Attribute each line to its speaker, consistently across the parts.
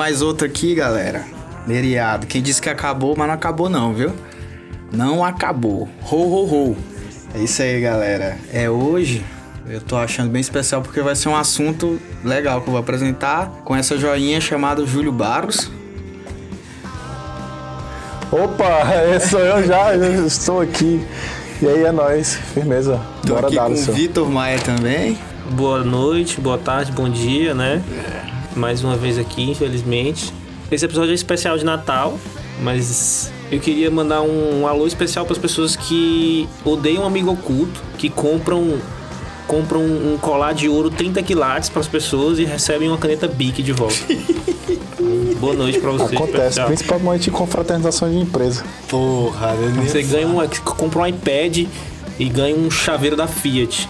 Speaker 1: Mais outra aqui, galera. Leriado. Quem disse que acabou, mas não acabou não, viu? Não acabou. Ho, ho, ho. É isso aí, galera. É hoje. Eu tô achando bem especial porque vai ser um assunto legal que eu vou apresentar com essa joinha chamada Júlio Barros.
Speaker 2: Opa, sou eu já, eu estou aqui. E aí é nóis, firmeza.
Speaker 1: Tô
Speaker 2: Bora
Speaker 1: aqui
Speaker 2: dar,
Speaker 1: com o
Speaker 2: Alisson.
Speaker 1: Vitor Maia também.
Speaker 3: Boa noite, boa tarde, bom dia, né? Mais uma vez aqui, infelizmente. Esse episódio é especial de Natal, mas eu queria mandar um, alô especial para as pessoas que odeiam um amigo oculto, que compram compram um colar de ouro 30 quilates para as pessoas e recebem uma caneta Bic de volta. boa noite para vocês.
Speaker 2: Acontece,
Speaker 3: especial.
Speaker 2: principalmente em confraternização de empresa.
Speaker 1: Porra,
Speaker 3: Você ganha um, compra um iPad e ganha um chaveiro da Fiat.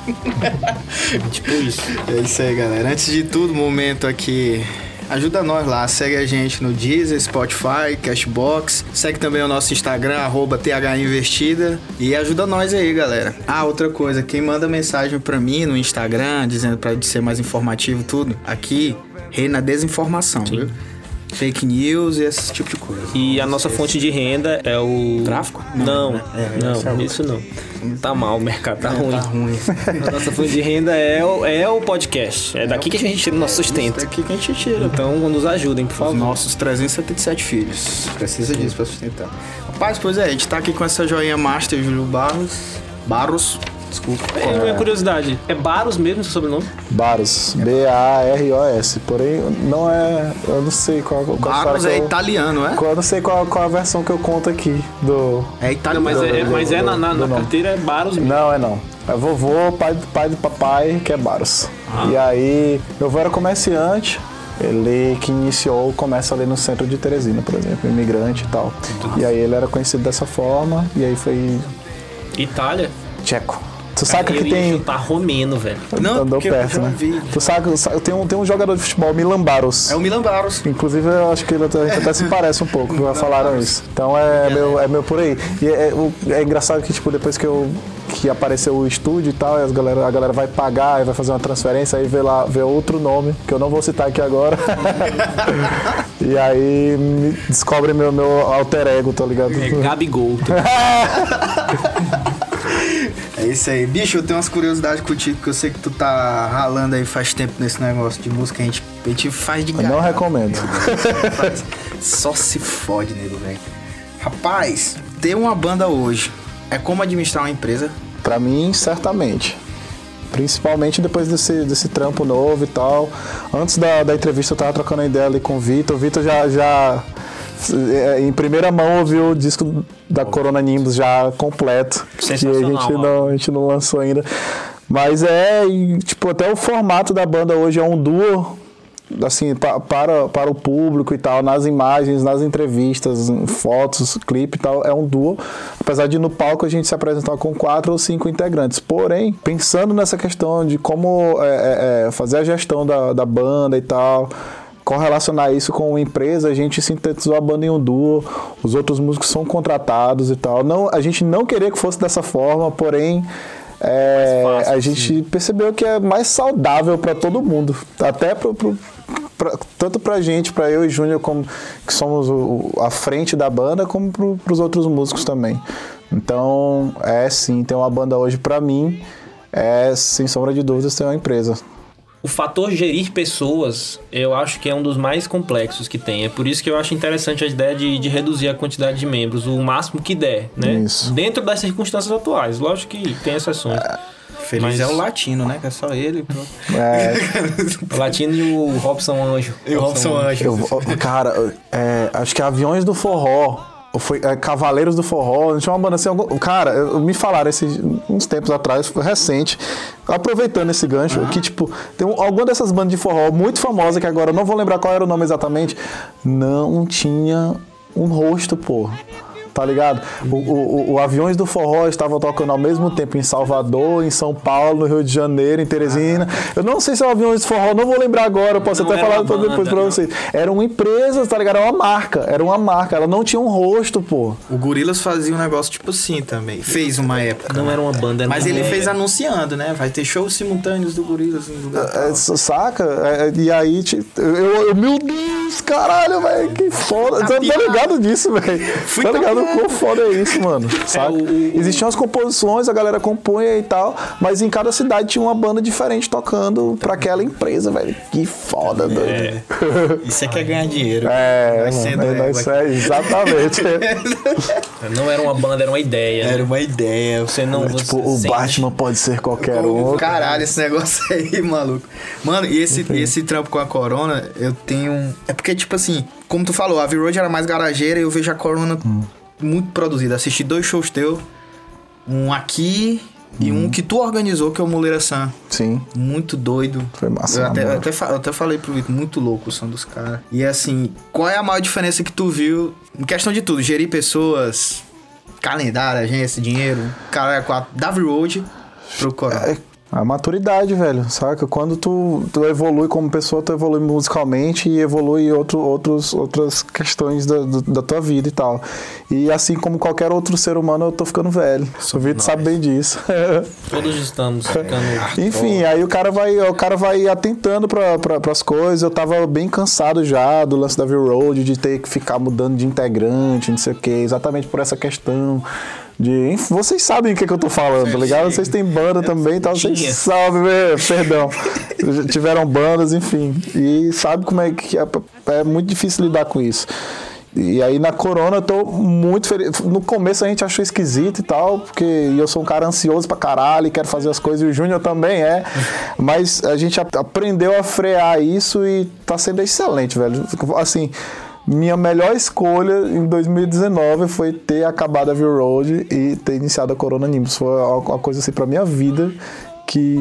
Speaker 3: tipo isso.
Speaker 1: É isso aí, galera. Antes de tudo, momento aqui. Ajuda nós lá, segue a gente no Deezer, Spotify, Cashbox. Segue também o nosso Instagram, arroba THInvestida. E ajuda nós aí, galera. Ah, outra coisa, quem manda mensagem pra mim no Instagram, dizendo pra ser mais informativo tudo, aqui reina desinformação, viu? Fake news e esse tipo de coisa.
Speaker 3: E a nossa fonte de renda é o.
Speaker 1: Tráfico?
Speaker 3: Não,
Speaker 1: né? É,
Speaker 3: não,
Speaker 1: é
Speaker 3: isso não. Tá mal, o mercado tá ruim.
Speaker 1: Tá ruim.
Speaker 3: A nossa fonte de renda é o, é o podcast. É daqui que a gente tira o nosso sustento.
Speaker 1: Daqui que a gente tira.
Speaker 3: Então nos ajudem, por
Speaker 1: Os
Speaker 3: favor.
Speaker 1: nossos 377 filhos. Precisa disso pra sustentar. Rapaz, pois é, a gente tá aqui com essa joinha Master Júlio Barros. Barros, desculpa.
Speaker 3: É uma curiosidade. É Baros mesmo seu sobrenome?
Speaker 2: Baros, B-A-R-O-S. Porém, não é. Eu não sei qual, qual história
Speaker 1: é
Speaker 2: eu-
Speaker 1: italiano, é?
Speaker 2: Eu não sei qual, qual a versão que eu conto aqui do.
Speaker 1: É italiano.
Speaker 3: mas é,
Speaker 2: do-
Speaker 3: mas é
Speaker 2: do-
Speaker 3: na, na,
Speaker 2: do
Speaker 3: na
Speaker 2: nome.
Speaker 3: carteira é Baros mesmo.
Speaker 2: Não, é não. É vovô, pai, do- pai do papai, que é Baros.
Speaker 3: Ah.
Speaker 2: E aí, meu avô era comerciante. Ele que iniciou o comércio ali no centro de Teresina, por exemplo, imigrante e tal. E aí ele era conhecido dessa forma, e aí foi
Speaker 3: Itália?
Speaker 2: tcheco. Tu sabe
Speaker 3: eu
Speaker 2: que tem.
Speaker 3: chutar romeno, velho.
Speaker 1: Não,
Speaker 2: andou
Speaker 1: porque eu
Speaker 2: perto,
Speaker 1: já
Speaker 2: né?
Speaker 1: vi.
Speaker 2: Tu sabe- tem um, tem um jogador de futebol, Milan Baros.
Speaker 1: É o Milan Barros.
Speaker 2: Inclusive, eu acho que ele até, até se parece um pouco, já falaram isso. Então é meu, é meu por aí. E é, é, é engraçado que, tipo, depois que eu que apareceu o estúdio e tal, e as galera, a galera vai pagar e vai fazer uma transferência, aí vê lá, vê outro nome, que eu não vou citar aqui agora. e aí descobre meu, meu alter ego, tá ligado?
Speaker 3: É Gabigol.
Speaker 1: É isso aí. Bicho, eu tenho umas curiosidades contigo, que eu sei que tu tá ralando aí faz tempo nesse negócio de música. A gente, a gente faz de
Speaker 2: Eu não recomendo.
Speaker 1: Só se fode, nego, velho. Rapaz, ter uma banda hoje é como administrar uma empresa.
Speaker 2: Pra mim, certamente. Principalmente depois desse, desse trampo novo e tal. Antes da, da entrevista eu tava trocando ideia ali com o Vitor. O Vitor já, já em primeira mão ouviu o disco da Corona Nimbus já completo. Que a gente, não, a gente não lançou ainda. Mas é, tipo, até o formato da banda hoje é um duo assim, pa- para, para o público e tal, nas imagens, nas entrevistas, fotos, clipe e tal, é um duo. Apesar de no palco a gente se apresentar com quatro ou cinco integrantes. Porém, pensando nessa questão de como é, é, é, fazer a gestão da, da banda e tal, correlacionar isso com a empresa, a gente sintetizou a banda em um duo, os outros músicos são contratados e tal. Não, a gente não queria que fosse dessa forma, porém. é,
Speaker 3: fácil,
Speaker 2: a gente percebeu que é mais saudável para todo mundo, até pro, pro- pra- tanto pra gente, pra eu e Júnior, como que somos o, o- a frente da banda, como pro, pros outros músicos também. Então, é sim, ter uma banda hoje pra mim é sem sombra de dúvidas ter uma empresa.
Speaker 3: O fator gerir pessoas, eu acho que é um dos mais complexos que tem. É por isso que eu acho interessante a ideia de, de reduzir a quantidade de membros o máximo que der, né?
Speaker 2: Isso.
Speaker 3: Dentro das circunstâncias atuais. Lógico que tem exceções.
Speaker 1: Feliz
Speaker 3: Mas-
Speaker 1: é o latino, né? Que é só ele.
Speaker 2: É,
Speaker 3: O Latino e o Robson Anjo.
Speaker 1: E o Robson Anjo.
Speaker 2: eu cara, é, acho que Aviões do Forró. Ou foi é, Cavaleiros do Forró, tinha uma banda assim. algum- cara, eu- me falaram esses, uns tempos atrás, foi recente, aproveitando esse gancho, que tipo, tem um, alguma dessas bandas de forró muito famosa, que agora eu não vou lembrar qual era o nome exatamente, não tinha um rosto, pô. Tá ligado? O, o, o Aviões do Forró estavam tocando ao mesmo tempo em Salvador, em São Paulo, no Rio de Janeiro, em Teresina. Eu não sei se é o Aviões do Forró, não vou lembrar agora, eu posso
Speaker 3: Não
Speaker 2: até
Speaker 3: era
Speaker 2: falar
Speaker 3: uma banda,
Speaker 2: depois pra
Speaker 3: não.
Speaker 2: vocês. Eram empresas, tá ligado? Era uma marca, era uma marca. Ela não tinha um rosto, pô.
Speaker 1: O Gorilas fazia um negócio tipo assim também. Fez uma época.
Speaker 3: Não era uma banda, era
Speaker 1: Mas
Speaker 3: uma
Speaker 1: ele
Speaker 3: banda.
Speaker 1: fez anunciando, né? Vai ter shows simultâneos do Gorilas em lugar tal.
Speaker 2: É, saca? É, e aí, eu, eu- meu Deus, caralho, velho, que foda. Tá
Speaker 1: pirado.
Speaker 2: ligado disso, velho?
Speaker 1: Fui
Speaker 2: Tá ligado
Speaker 1: tapeado.
Speaker 2: quão foda é isso, mano? Saca?
Speaker 3: o- o-
Speaker 2: Existiam as composições, a galera compunha e tal, mas em cada cidade tinha uma banda diferente tocando pra aquela empresa, velho. Que foda, doido.
Speaker 1: Isso é que é ganhar dinheiro.
Speaker 2: É,
Speaker 1: Vai
Speaker 2: mano,
Speaker 1: sendo,
Speaker 2: é,
Speaker 1: é, vai-
Speaker 2: é, exatamente.
Speaker 3: Não era uma banda, era uma ideia.
Speaker 1: Era uma ideia.
Speaker 3: Você não.
Speaker 2: tipo,
Speaker 3: você
Speaker 2: o
Speaker 3: sente-
Speaker 2: Batman pode ser qualquer um.
Speaker 1: Caralho, esse negócio aí, maluco. Mano, e esse, e esse trampo com a Corona, eu tenho. um- É porque, tipo assim, como tu falou, a V-Road era mais garageira e eu vejo a Corona
Speaker 2: Hum.
Speaker 1: muito produzida. Assisti dois shows teus, um aqui e um que tu organizou, que é o Muleira Sam.
Speaker 2: Sim,
Speaker 1: Muito doido.
Speaker 2: foi massa.
Speaker 1: Eu até, eu até, eu até falei pro Vitor, muito louco o som dos caras. E assim, qual é a maior diferença que tu viu em questão de tudo? Gerir pessoas, calendário, agência, dinheiro, cara, é da V-Road pro Corona.
Speaker 2: É a maturidade, velho, saca? Quando tu, tu evolui como pessoa, tu evolui musicalmente e evolui outro, outros, outras questões da, da tua vida e tal. E assim como qualquer outro ser humano, eu tô ficando velho. O Vitor sabe bem disso.
Speaker 3: Todos estamos ficando.
Speaker 2: Enfim, aí o cara vai, o cara vai atentando para pra, as coisas. Eu tava bem cansado já do lance da V-Road, de ter que ficar mudando de integrante, não sei o que, exatamente por essa questão. De, vocês sabem o que, que eu tô falando, tá ligado? Vocês têm banda também e tal, vocês sabem, né? perdão. Tiveram bandas, enfim. E sabe como é que é, é muito difícil lidar com isso. E aí na Corona eu tô muito feliz. No começo a gente achou esquisito e tal, porque eu sou um cara ansioso pra caralho e quero fazer as coisas, e o Júnior também é. Mas a gente ap- aprendeu a frear isso e tá sendo excelente, velho. Assim, minha melhor escolha em 2019 foi ter acabado a View Road e ter iniciado a Corona Nimbus. Foi uma coisa assim pra minha vida que,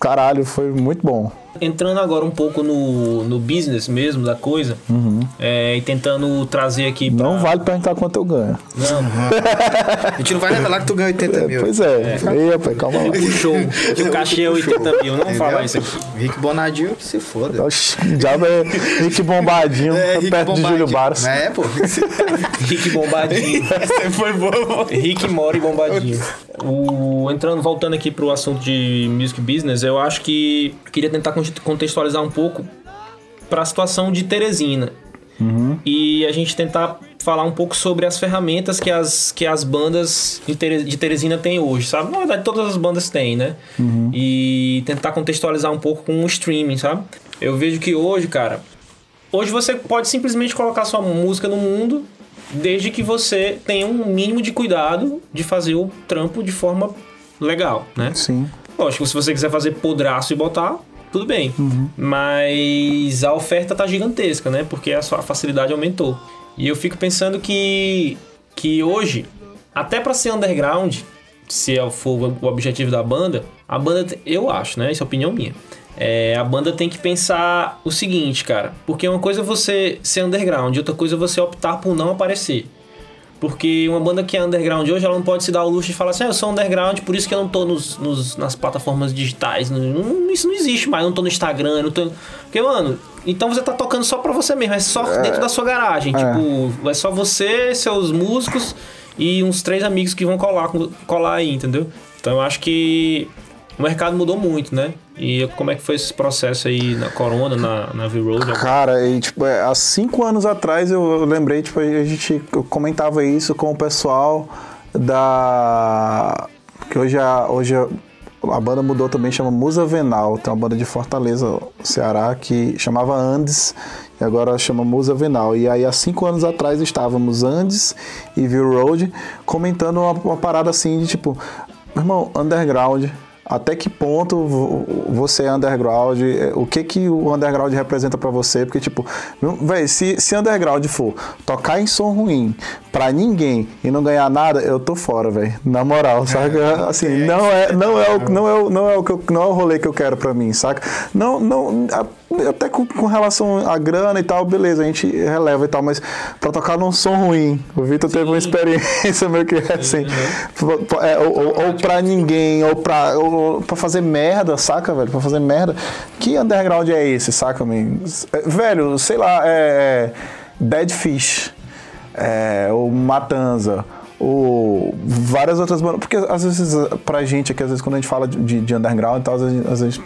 Speaker 2: caralho, foi muito bom.
Speaker 3: Entrando agora um pouco no, no business mesmo da coisa, é, e tentando trazer aqui. pra-
Speaker 2: Não vale perguntar quanto eu ganho.
Speaker 3: Não,
Speaker 1: A gente não vai revelar que tu ganhou 80 mil.
Speaker 2: Pois é. Ei, rapaz, calma lá.
Speaker 3: o show, que o cachê é 80 mil. Não fala isso aqui.
Speaker 1: Rick Bonadio que se foda.
Speaker 2: Oxi, o diabo é Rick Bombadinho,
Speaker 1: Rick
Speaker 2: perto de Júlio
Speaker 1: Bombadinho.
Speaker 2: Barros.
Speaker 1: É, pô.
Speaker 3: Rick Bombadinho.
Speaker 1: Essa foi boa.
Speaker 3: Rick Mori Bombadinho. O, entrando, voltando aqui pro assunto de music business, eu acho que queria tentar contextualizar um pouco para a situação de Teresina. E a gente tentar falar um pouco sobre as ferramentas que as, que as bandas de, Tere- de Teresina têm hoje, sabe? Na verdade, todas as bandas têm, né? E tentar contextualizar um pouco com o streaming, sabe? Eu vejo que hoje, cara, Hoje você pode simplesmente colocar sua música no mundo, desde que você tenha um mínimo de cuidado de fazer o trampo de forma legal, né?
Speaker 2: Sim.
Speaker 3: Lógico, se você quiser fazer podraço e botar, tudo bem. Mas a oferta tá gigantesca, né? Porque a sua facilidade aumentou. E eu fico pensando que, que hoje, até pra ser underground, se é- for o objetivo da banda, a banda, eu acho, né? Isso é opinião minha. É, a banda tem que pensar o seguinte, cara. Porque uma coisa é você ser underground, outra coisa é você optar por não aparecer. Porque uma banda que é underground hoje, ela não pode se dar o luxo de falar assim, ah, eu sou underground, por isso que eu não tô nos, nos- nas plataformas digitais. Não- isso não existe mais, eu não tô no Instagram, eu não tô... Porque, mano, então você tá tocando só pra você mesmo, é só dentro da sua garagem. Tipo, é só você, seus músicos e uns três amigos que vão colar, colar aí, entendeu? Então eu acho que o mercado mudou muito, né? E como é que foi esse processo aí na Corona, na, na V-Road?
Speaker 2: Cara, e, tipo, é, há cinco anos atrás eu, lembrei, tipo, a gente comentava isso com o pessoal da. Que hoje a, hoje a, banda mudou também, chama Musa Venal. Tem uma banda de Fortaleza, Ceará, que chamava Andes e agora chama Musa Venal. E aí há cinco anos atrás estávamos Andes e View Road comentando uma, uma parada assim de tipo, meu irmão, underground. Até que ponto vo- você é underground? É, O que que o underground representa pra você? Porque, tipo, velho, se, se underground for tocar em som ruim pra ninguém e não ganhar nada, eu tô fora, velho. Na moral, saca? Assim, não é, não é, o, não é, o, não é o que eu, não é o rolê que eu quero pra mim, saca? Não, não, a- até com, com, relação à grana e tal, beleza, a gente releva e tal, mas pra tocar num som ruim, o Vitor teve uma experiência meio que assim, uhum. é, ou, ou, ou pra ninguém, ou pra, ou pra fazer merda, saca, velho? Pra fazer merda. Que underground é esse, saca, man? É, velho, sei lá, é. Dead Fish, é, ou Matanza, ou várias outras bandas. Porque às vezes, pra gente aqui, às vezes, quando a gente fala de, de underground e tal, às vezes, às vezes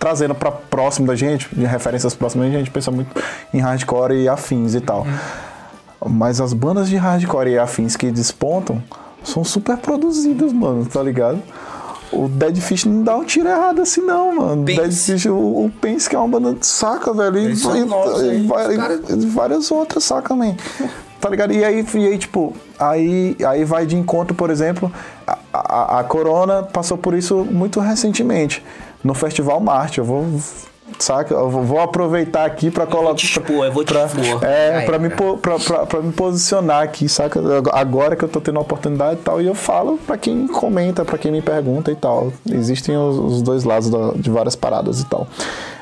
Speaker 2: trazendo para próximo da gente, de referências próximas, a gente pensa muito em hardcore e afins e tal. Uhum. Mas as bandas de hardcore e afins que despontam são super produzidas, mano, tá ligado? O Dead Fish não dá um tiro errado assim, não, mano. Pense. Dead Fish, o, o Pense, que é uma banda de saca, velho. E, e, novos, e, e, várias outras, saca, man. Tá ligado? E aí, e aí, tipo, aí, aí vai de encontro, por exemplo, a, a, a Corona passou por isso muito recentemente no Festival Marte. Eu vou saca? Eu vou aproveitar aqui para colocar.
Speaker 3: Expor, eu vou te
Speaker 2: pra, expor. É, para me, pra, pra, pra, me posicionar aqui, saca? Agora que eu tô tendo a oportunidade e tal, e eu falo para quem comenta, para quem me pergunta e tal. Existem os, os dois lados da, de várias paradas e tal.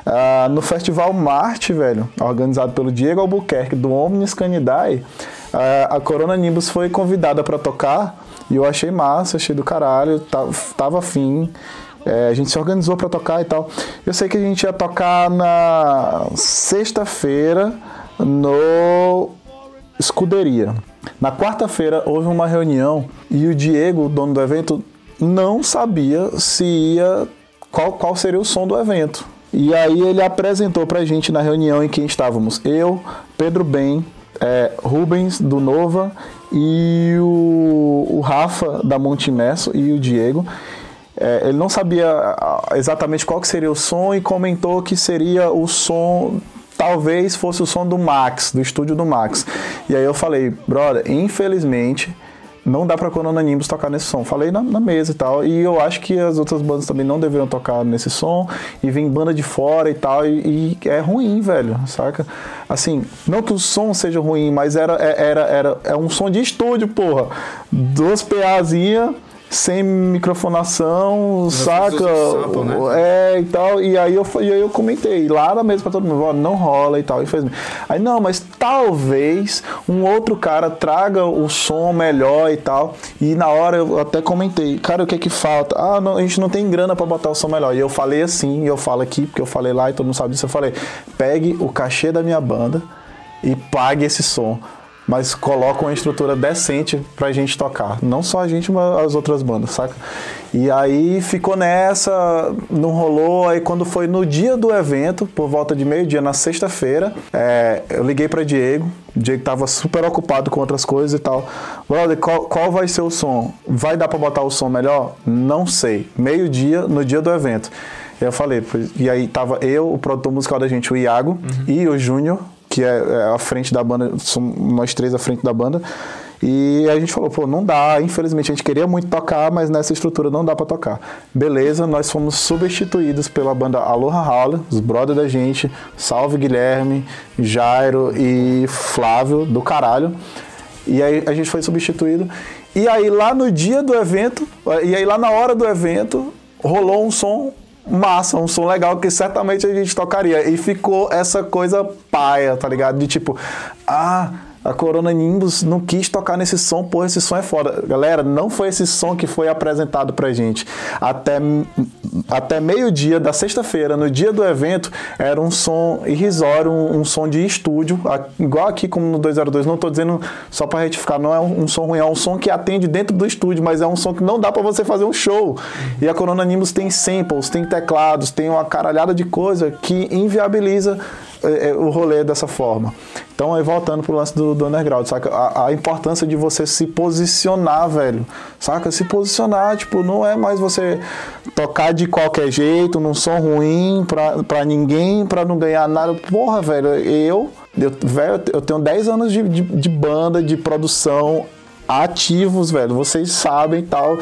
Speaker 2: Uh, no Festival Marte, velho, organizado pelo Diego Albuquerque, do Omnis Canidae, uh, a Corona Nimbus foi convidada para tocar e eu achei massa, achei do caralho, tava afim. É, a gente se organizou para tocar e tal. Eu sei que a gente ia tocar na sexta-feira no Escuderia. Na quarta-feira houve uma reunião e o Diego, o dono do evento, não sabia se ia qual, qual seria o som do evento. E aí ele apresentou pra gente na reunião em que estávamos eu, Pedro Ben, é, Rubens do Nova e o, o Rafa da Montimesso e o Diego. É, ele não sabia exatamente qual que seria o som e comentou que seria o som talvez fosse o som do Max, do estúdio do Max. E aí eu falei, brother, infelizmente não dá pra Corona Nimbus tocar nesse som. Falei na, na, mesa e tal. E eu acho que as outras bandas também não deveriam tocar nesse som. E vem banda de fora e tal. E, e é ruim, velho, saca? Assim, não que o som seja ruim, mas era, é, era, era, é um som de estúdio, porra. Duas PAzinhas sem microfonação, saca? Sample, né? É, e tal. E aí eu, e aí eu comentei lá na mesa pra todo mundo, ó, não rola e tal. Infelizmente. Aí, não, mas talvez um outro cara traga o som melhor e tal. E na hora eu até comentei, cara, o que é que falta? Ah, não, a gente não tem grana para botar o som melhor. E eu falei assim, e eu falo aqui, porque eu falei lá e todo mundo sabe disso. Eu falei, pegue o cachê da minha banda e pague esse som mas colocam uma estrutura decente pra gente tocar. Não só a gente, mas as outras bandas, saca? E aí ficou nessa, não rolou. Aí quando foi no dia do evento, por volta de meio-dia, na sexta-feira, é, eu liguei pra Diego. O Diego tava super ocupado com outras coisas e tal. Brother, qual, qual vai ser o som? Vai dar pra botar o som melhor? Não sei. Meio-dia, no dia do evento. Eu falei, e aí tava eu, o produtor musical da gente, o Iago, uhum. e o Júnior, que é, é a frente da banda, somos nós três à frente da banda. E a gente falou, pô, não dá, infelizmente a gente queria muito tocar, mas nessa estrutura não dá para tocar. Beleza, nós fomos substituídos pela banda Aloha Holla, os brothers da gente, Salve Guilherme, Jairo e Flávio do caralho. E aí a gente foi substituído. E aí lá no dia do evento, e aí lá na hora do evento, rolou um som massa, um som legal que certamente a gente tocaria. E ficou essa coisa paia, tá ligado? De tipo, ah, a Corona Nimbus não quis tocar nesse som, pô, esse som é foda. Galera, não foi esse som que foi apresentado pra gente. Até, até meio-dia da sexta-feira, no dia do evento, era um som irrisório, um, um, som de estúdio, igual aqui como no 202. Não tô dizendo só pra retificar, não é um, um, som ruim, é um som que atende dentro do estúdio, mas é um som que não dá para você fazer um show. E a Corona Nimbus tem samples, tem teclados, tem uma caralhada de coisa que inviabiliza o rolê dessa forma. Então, aí voltando pro lance do, do underground, saca? A, a, importância de você se posicionar, velho. Saca? Se posicionar, tipo, não é mais você tocar de qualquer jeito, num som ruim, pra, pra ninguém, pra não ganhar nada. Porra, velho, eu, eu, velho, eu tenho 10 anos de, de, de banda, de produção ativos, velho. Vocês sabem tal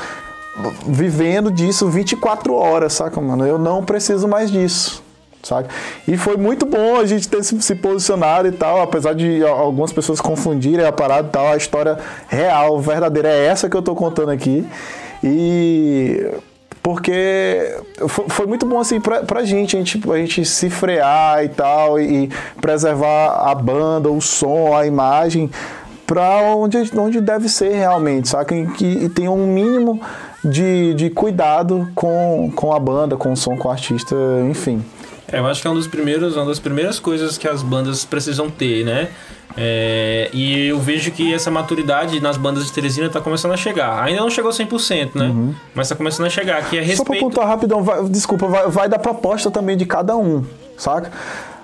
Speaker 2: vivendo disso 24 horas, saca, mano? Eu não preciso mais disso sabe? E foi muito bom a gente ter se, se, posicionado e tal, apesar de algumas pessoas confundirem a parada e tal, a história real, verdadeira é essa que eu tô contando aqui. E porque foi, muito bom assim pra, pra gente, a gente, a gente se frear e tal, e, preservar a banda, o som, a imagem, pra onde, onde deve ser realmente, saca? E que tem um mínimo de, de cuidado com, com a banda, com o som, com o artista, enfim.
Speaker 3: É, eu acho que é um dos primeiros, uma das primeiras coisas que as bandas precisam ter, né? É, e eu vejo que essa maturidade nas bandas de Teresina tá começando a chegar. Ainda não chegou 100%, né?
Speaker 2: Uhum.
Speaker 3: Mas tá começando a chegar, que é
Speaker 2: Só pra
Speaker 3: respeito...
Speaker 2: pontuar rapidão, vai- desculpa, vai, vai da proposta também de cada um, saca?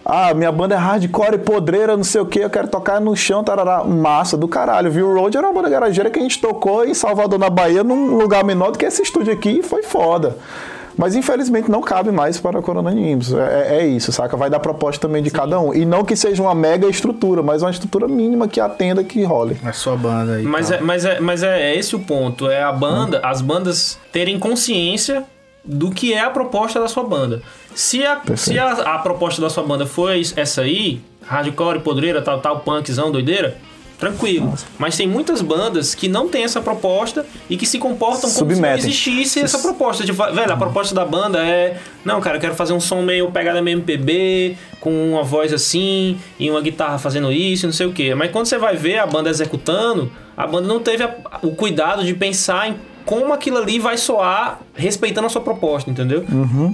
Speaker 2: Ah, minha banda é hardcore, podreira, não sei o que, eu quero tocar no chão, tarará, massa do caralho, viu? Road era uma banda garageira que a gente tocou em Salvador, na Bahia, num lugar menor do que esse estúdio aqui, e foi foda. Mas infelizmente não cabe mais para a Corona Animes. É, é isso, saca? Vai dar proposta também de cada um. E não que seja uma mega estrutura, mas uma estrutura mínima que atenda que role.
Speaker 1: A sua banda aí.
Speaker 3: Mas,
Speaker 1: tal.
Speaker 3: é, mas, é, mas é esse o ponto. É a banda,
Speaker 2: Uhum.
Speaker 3: as bandas terem consciência do que é a proposta da sua banda. Se a, se a, a proposta da sua banda foi essa aí, hardcore, podreira, tal, tal, punkzão, doideira, tranquilo. Mas tem muitas bandas que não têm essa proposta e que se comportam como se não
Speaker 2: Submetem.
Speaker 3: existisse essa proposta. Tipo, velho, a proposta da banda é... Não, cara, eu quero fazer um som meio pegada meio MPB, com uma voz assim, e uma guitarra fazendo isso, não sei o quê. Mas quando você vai ver a banda executando, a banda não teve a- o cuidado de pensar em como aquilo ali vai soar respeitando a sua proposta, entendeu?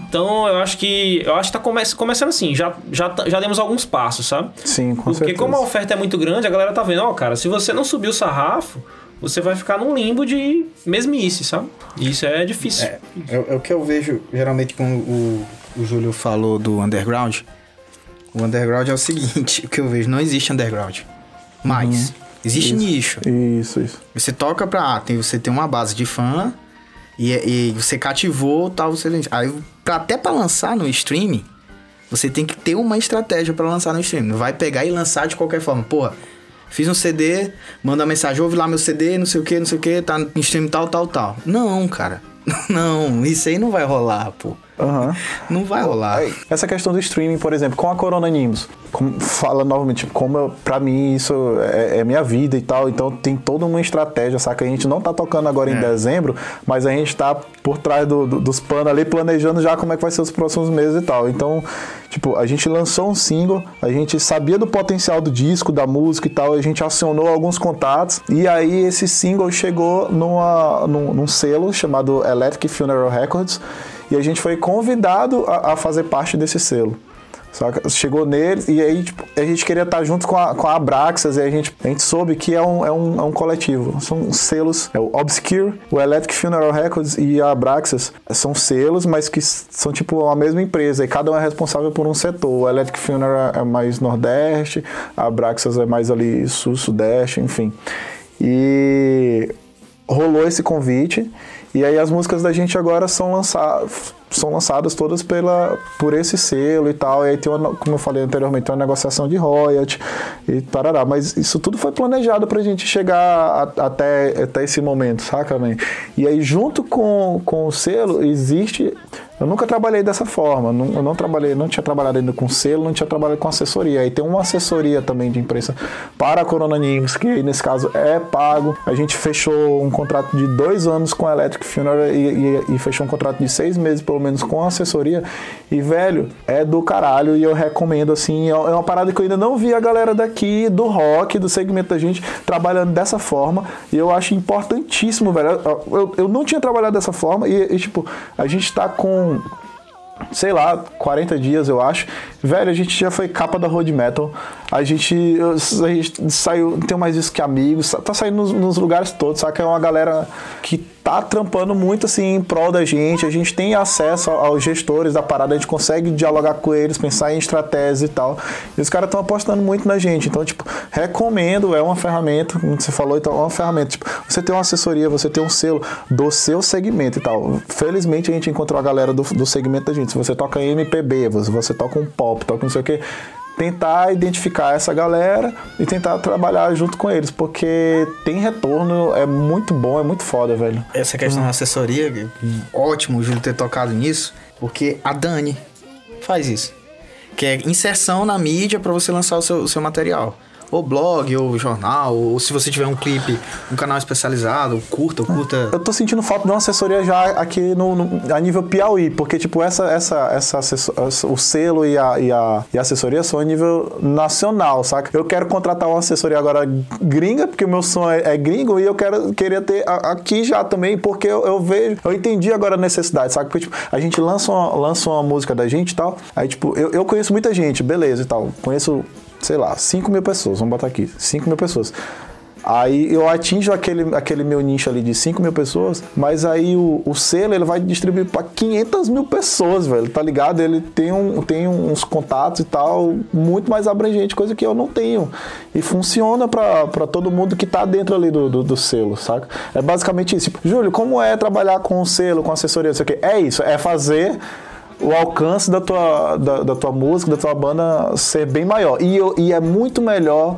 Speaker 3: Então eu acho que eu acho que tá come- começando assim, já, já, tá- já demos alguns passos, sabe?
Speaker 2: Sim, com
Speaker 3: Porque
Speaker 2: certeza.
Speaker 3: como a oferta é muito grande, a galera tá vendo, ó, cara, se você não subir o sarrafo, você vai ficar num limbo de mesmice, sabe? E isso é difícil.
Speaker 1: É, é, é o que eu vejo geralmente quando o, o Júlio falou do underground. O underground é o seguinte, o que eu vejo, não existe underground. Mais. Existe nicho.
Speaker 2: Isso, isso.
Speaker 1: Você toca pra. ah, Tem, você tem uma base de fã e, e você cativou tal. Você, aí, pra, até pra lançar no streaming, você tem que ter uma estratégia pra lançar no streaming. Não vai pegar e lançar de qualquer forma. Porra, fiz um CD, manda mensagem, ouve lá meu CD, não sei o que, não sei o que, tá no streaming tal, tal, tal. Não, cara. Não, isso aí não vai rolar, pô.
Speaker 2: Aham.
Speaker 1: Não vai rolar.
Speaker 2: Essa questão do streaming, por exemplo, com a Corona Animes, como, fala novamente, como eu, pra mim isso é, é minha vida e tal, então tem toda uma estratégia, saca? A gente não tá tocando agora em
Speaker 1: É.
Speaker 2: dezembro, mas a gente tá por trás do- do- dos panos ali planejando já como é que vai ser os próximos meses e tal. Então, tipo, a gente lançou um single, a gente sabia do potencial do disco, da música e tal, a gente acionou alguns contatos, e aí esse single chegou numa, num, num selo chamado Electric Funeral Records, e a gente foi convidado a, a fazer parte desse selo. Saca? Chegou neles e aí tipo, a gente queria estar junto com a, com a Abraxas e a gente, a gente soube que é um, é, um, é um coletivo. São selos, é o Obscure, o Electric Funeral Records e a Abraxas. São selos, mas que são tipo a mesma empresa e cada um é responsável por um setor. O Electric Funeral é mais Nordeste, a Abraxas é mais ali Sul, Sudeste, enfim. E rolou esse convite e aí as músicas da gente agora são lançadas são lançadas todas pela por esse selo e tal e aí tem uma, como eu falei anteriormente tem uma negociação de royalty e tarará mas isso tudo foi planejado pra gente chegar a- até, até esse momento saca man? e aí junto com, com o selo existe eu nunca trabalhei dessa forma não, eu não trabalhei não tinha trabalhado ainda com selo não tinha trabalhado com assessoria. Aí tem uma assessoria também de imprensa para a Corona Animes que nesse caso é pago. A gente fechou um contrato de dois anos com a Electric Funeral e, e- e fechou um contrato de seis meses pelo menos com a assessoria. E velho é do caralho e eu recomendo assim é é uma parada que eu ainda não vi a galera daqui do rock do segmento da gente trabalhando dessa forma. E eu acho importantíssimo velho. Eu, eu, eu não tinha trabalhado dessa forma e, e, tipo a gente tá com sei lá, 40 dias, eu acho. Velho, a gente já foi capa da Road Metal. A gente, a gente saiu, tem mais isso que amigos, tá saindo nos, nos lugares todos? Que é uma galera que tá trampando muito assim em prol da gente. A gente tem acesso aos gestores da parada, a gente consegue dialogar com eles, pensar em estratégias e tal. E os caras estão apostando muito na gente. Então, tipo, recomendo, é uma ferramenta, como você falou, então é uma ferramenta. Tipo, você tem uma assessoria, você tem um selo do seu segmento e tal. Felizmente a gente encontrou a galera do, do segmento da gente. Se você toca MPB, você, você toca um pop, toca não sei o que. Tentar identificar essa galera e tentar trabalhar junto com eles, porque tem retorno, é muito bom, é muito foda, velho.
Speaker 1: Essa questão da assessoria, ótimo o Júlio ter tocado nisso, porque a Dani faz isso. Que é inserção na mídia pra você lançar o seu, o seu material. Ou blog, ou jornal, ou se você tiver um clipe, um canal especializado, curta, curta.
Speaker 2: Eu tô sentindo falta de uma assessoria já aqui no, no- a nível Piauí, porque, tipo, essa, essa, essa, o selo e a, e, a, e a assessoria são a nível nacional, saca? Eu quero contratar uma assessoria agora gringa, porque o meu som é, é gringo, e eu quero, queria ter aqui já também, porque eu, eu vejo, eu entendi agora a necessidade, saca? Porque, tipo, a gente lança uma, lança uma música da gente e tal, aí, tipo, eu, eu conheço muita gente, beleza e tal, conheço, sei lá, 5 mil pessoas, vamos botar aqui, 5 mil pessoas. Aí eu atinjo aquele, aquele meu nicho ali de 5 mil pessoas, mas aí o, o selo ele vai distribuir para 500 mil pessoas, velho, tá ligado? Ele tem, um, tem uns contatos e tal, muito mais abrangente, coisa que eu não tenho. E funciona para todo mundo que tá dentro ali do, do, do selo, saca? É basicamente isso. Tipo, Júlio, como é trabalhar com o selo, com assessoria, não sei o quê? É isso, é fazer o alcance da tua, da, da tua música, da tua banda ser bem maior. E, e é muito melhor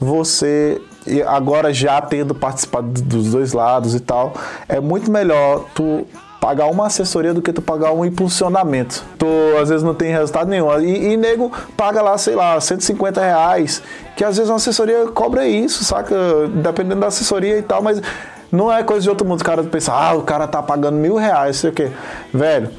Speaker 2: você, agora já tendo participado dos dois lados e tal, é muito melhor tu pagar uma assessoria do que tu pagar um impulsionamento. Tu às vezes não tem resultado nenhum. E, e nego paga lá, sei lá, 150 reais, que às vezes uma assessoria cobra isso, saca? Dependendo da assessoria e tal, mas não é coisa de outro mundo. O cara pensa, ah, o cara tá pagando mil reais, sei o quê. Velho,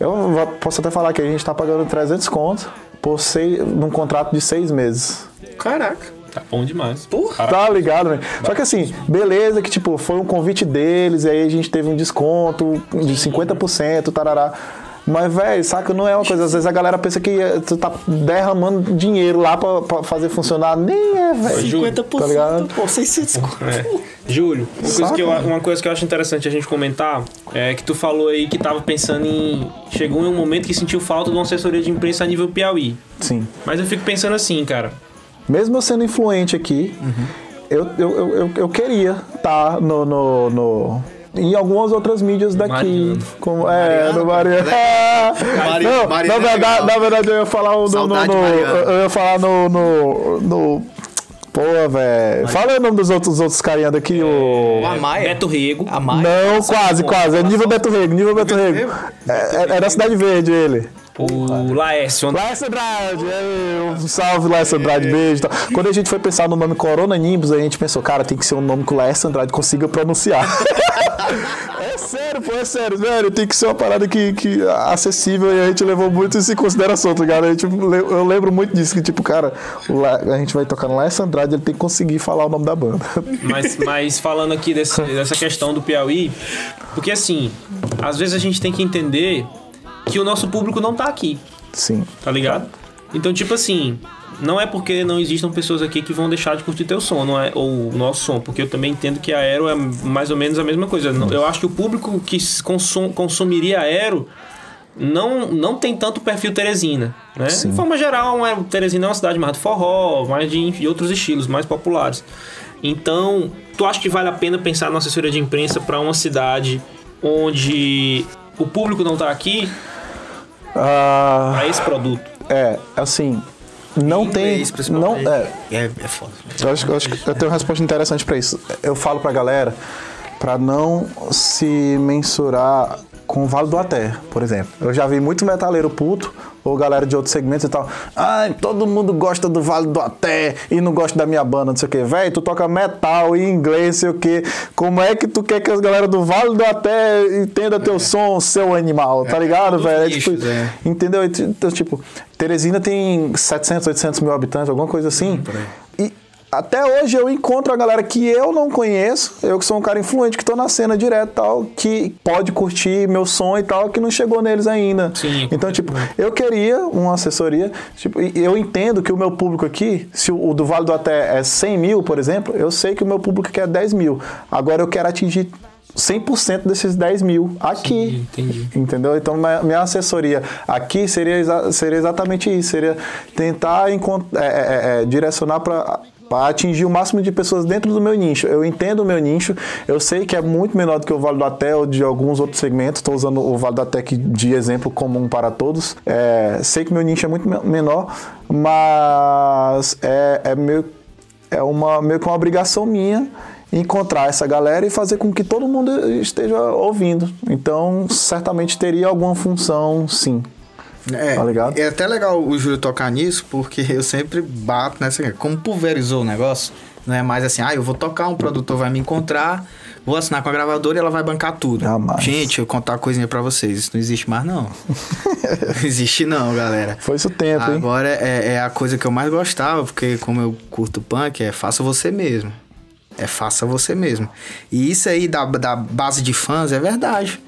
Speaker 2: eu posso até falar que a gente tá pagando 300 conto por seis, num contrato de seis meses.
Speaker 1: Caraca.
Speaker 3: Tá bom demais.
Speaker 1: Porra.
Speaker 2: Tá ligado, né? Só que assim, beleza que tipo, foi um convite deles, e aí a gente teve um desconto de 50%, tarará. Mas, velho, saca, não é uma coisa. Às vezes a galera pensa que eh, tu tá derramando dinheiro lá pra, pra fazer funcionar. Nem é, velho.
Speaker 3: Júlio,
Speaker 1: 50%,
Speaker 2: tá ligado?
Speaker 1: pô, 600 conto.
Speaker 3: É. Júlio, uma coisa,
Speaker 2: Saca,
Speaker 3: que eu, uma coisa que eu acho interessante a gente comentar é que tu falou aí que tava pensando em. Chegou em um momento que sentiu falta de uma assessoria de imprensa a nível Piauí.
Speaker 2: Sim.
Speaker 3: Mas eu fico pensando assim, cara.
Speaker 2: Mesmo eu sendo influente aqui, eu, eu, eu, eu, eu queria estar no, no, no- em algumas outras mídias daqui.
Speaker 3: Mariano.
Speaker 2: Como, é, no Mariano.
Speaker 1: Mari-
Speaker 2: Não,
Speaker 1: Mariano
Speaker 2: na,
Speaker 1: é
Speaker 2: verdade,
Speaker 1: legal.
Speaker 2: na verdade, eu ia falar no. no, no-
Speaker 1: Mariano.
Speaker 2: eu ia falar no. no, no Pô, velho. Fala o nome dos outros, outros carinha daqui. O...
Speaker 1: O Amaia.
Speaker 3: Beto Rego.
Speaker 1: Amaia.
Speaker 2: Não, quase, quase. É nível Beto Rego, nível Beto Rego.
Speaker 1: Rego?
Speaker 2: É, é, é da Cidade Verde ele.
Speaker 3: O Laércio.
Speaker 2: Laércio Andrade, é, um salve Laércio Andrade, beijo. e tal. Quando a gente foi pensar no nome Corona Nimbus, a gente pensou, cara, tem que ser um nome que o Laércio Andrade consiga pronunciar. é sério, pô, é sério, velho, tem que ser uma parada que, que acessível e a gente levou muito isso em consideração, tá ligado? Gente, eu lembro muito disso, que tipo, cara, a gente vai tocar no Laércio Andrade, ele tem que conseguir falar o nome da banda.
Speaker 3: Mas, mas falando aqui desse- dessa questão do Piauí, porque assim, às vezes a gente tem que entender que o nosso público não tá aqui,
Speaker 2: Sim.
Speaker 3: tá ligado? Então, tipo assim, não é porque não existam pessoas aqui que vão deixar de curtir teu som, não é, ou o nosso som, porque eu também entendo que a Aero é mais ou menos a mesma coisa. Eu acho que o público que consum, consumiria a Aero não, não tem tanto perfil Teresina, né? De forma geral, Teresina é uma cidade mais de forró, mais de, de outros estilos, mais populares. Então, tu acha que vale a pena pensar na assessoria de imprensa para uma cidade onde o público não tá aqui
Speaker 2: Ah,
Speaker 3: para esse produto?
Speaker 2: é, assim, não tem.
Speaker 1: Inglês,
Speaker 2: Não, é,
Speaker 1: É, é foda.
Speaker 2: Eu acho, eu acho que eu tenho uma resposta interessante pra isso. Eu falo pra galera pra não se mensurar com o Vale do Até, por exemplo. Eu já vi muito metaleiro puto, ou galera de outros segmentos e tal. Ai, todo mundo gosta do Vale do Até e não gosta da minha banda, não sei o quê. Véi, tu toca metal em inglês, não sei o quê. Como é que tu quer que as galera do Vale do Até entenda teu som, seu animal, tá ligado,
Speaker 1: os
Speaker 2: velho? É tipo,
Speaker 1: é.
Speaker 2: Entendeu? Então, tipo, Teresina tem 700, 800 mil habitantes, alguma coisa assim. E até hoje eu encontro a galera que eu não conheço, eu que sou um cara influente, que tô na cena direto e tal, que pode curtir meu som e tal, que não chegou neles ainda.
Speaker 3: Sim,
Speaker 2: então, tipo, eu queria uma assessoria. Tipo, eu entendo que o meu público aqui, se o, do Vale do Até é 100 mil, por exemplo, eu sei que o meu público quer 10 mil. Agora eu quero atingir 100% desses 10 mil aqui.
Speaker 3: Sim, entendi.
Speaker 2: Entendeu? Então, minha assessoria aqui seria, seria exatamente isso: seria tentar encont- é, é, é, direcionar para atingir o máximo de pessoas dentro do meu nicho. Eu entendo o meu nicho, eu sei que é muito menor do que o Vale do Até ou de alguns outros segmentos. Estou usando o Vale do Até de exemplo comum para todos. É, sei que meu nicho é muito me- menor, mas é, é meio é uma, meio que uma obrigação minha encontrar essa galera e fazer com que todo mundo esteja ouvindo. Então, certamente teria alguma função, sim.
Speaker 1: É,
Speaker 2: Tá ligado?
Speaker 1: é até legal o Júlio tocar nisso, porque eu sempre bato nessa. Como pulverizou o negócio, não é mais assim, ah, eu vou tocar, um produtor vai me encontrar, vou assinar com a gravadora e ela vai bancar tudo.
Speaker 2: Jamais.
Speaker 1: Gente, eu vou contar uma coisinha pra vocês, isso não existe mais, não. não existe, não, galera.
Speaker 2: Foi isso o tempo, hein?
Speaker 1: Agora é, é a coisa que eu mais gostava, porque como eu curto punk, é faça você mesmo. É faça você mesmo. E isso aí da, da base de fãs é verdade.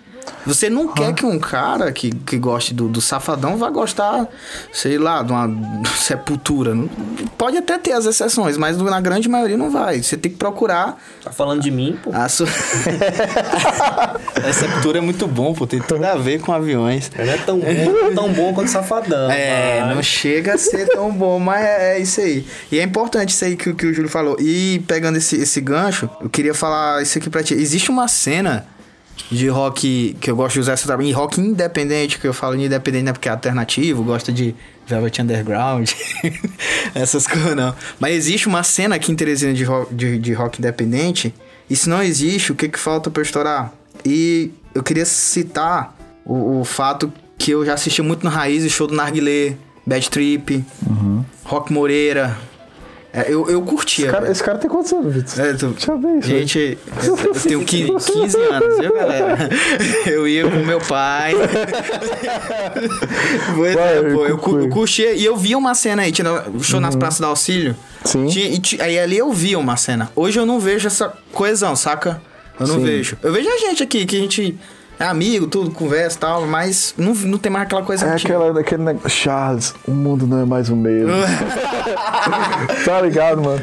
Speaker 1: Você não quer que um cara que, que goste do, do Safadão vá gostar, sei lá, de uma sepultura. Pode até ter as exceções, mas na grande maioria não vai. Você tem que procurar
Speaker 3: Tá falando de mim, pô.
Speaker 1: a sua. a sepultura é muito bom, pô. Tem tudo a ver com aviões.
Speaker 3: Não é tão bom, tão bom quanto Safadão.
Speaker 1: É, não chega a ser tão bom, mas é, é isso aí. E é importante isso aí que, o- que o Júlio falou. E pegando esse, esse gancho, eu queria falar isso aqui pra ti. Existe uma cena de rock que eu gosto de usar essa também, rock independente, que eu falo de independente né, porque é alternativo, gosta de Velvet Underground, essas coisas não. Mas existe uma cena aqui em Teresina de rock, de, de rock independente, e se não existe, o que que falta pra eu estourar? E eu queria citar o, o fato que eu já assisti muito no Raiz, show do Narguilé, Bad Trip, Rock Moreira. É, eu, eu curtia.
Speaker 2: Esse cara, esse cara tem quantos anos, Vitor?
Speaker 1: É, tu-
Speaker 2: Deixa eu ver isso.
Speaker 1: Gente, eu, eu tenho 15, 15 anos, viu, galera? Eu ia com meu pai. Pois
Speaker 2: Vai,
Speaker 1: é, pô, eu, eu curtia. E eu via uma cena aí, tinha o show nas praças da Auxílio.
Speaker 2: Sim.
Speaker 1: Tinha- e ti- aí ali eu via uma cena. Hoje eu não vejo essa coesão, saca? Eu não
Speaker 2: Sim.
Speaker 1: vejo. Eu vejo a gente aqui, que a gente é amigo, tudo, conversa e tal, mas não, não tem mais aquela coisa
Speaker 2: É
Speaker 1: antiga.
Speaker 2: aquela, aquele negócio. Charles, o mundo não é mais o mesmo. tá ligado, mano?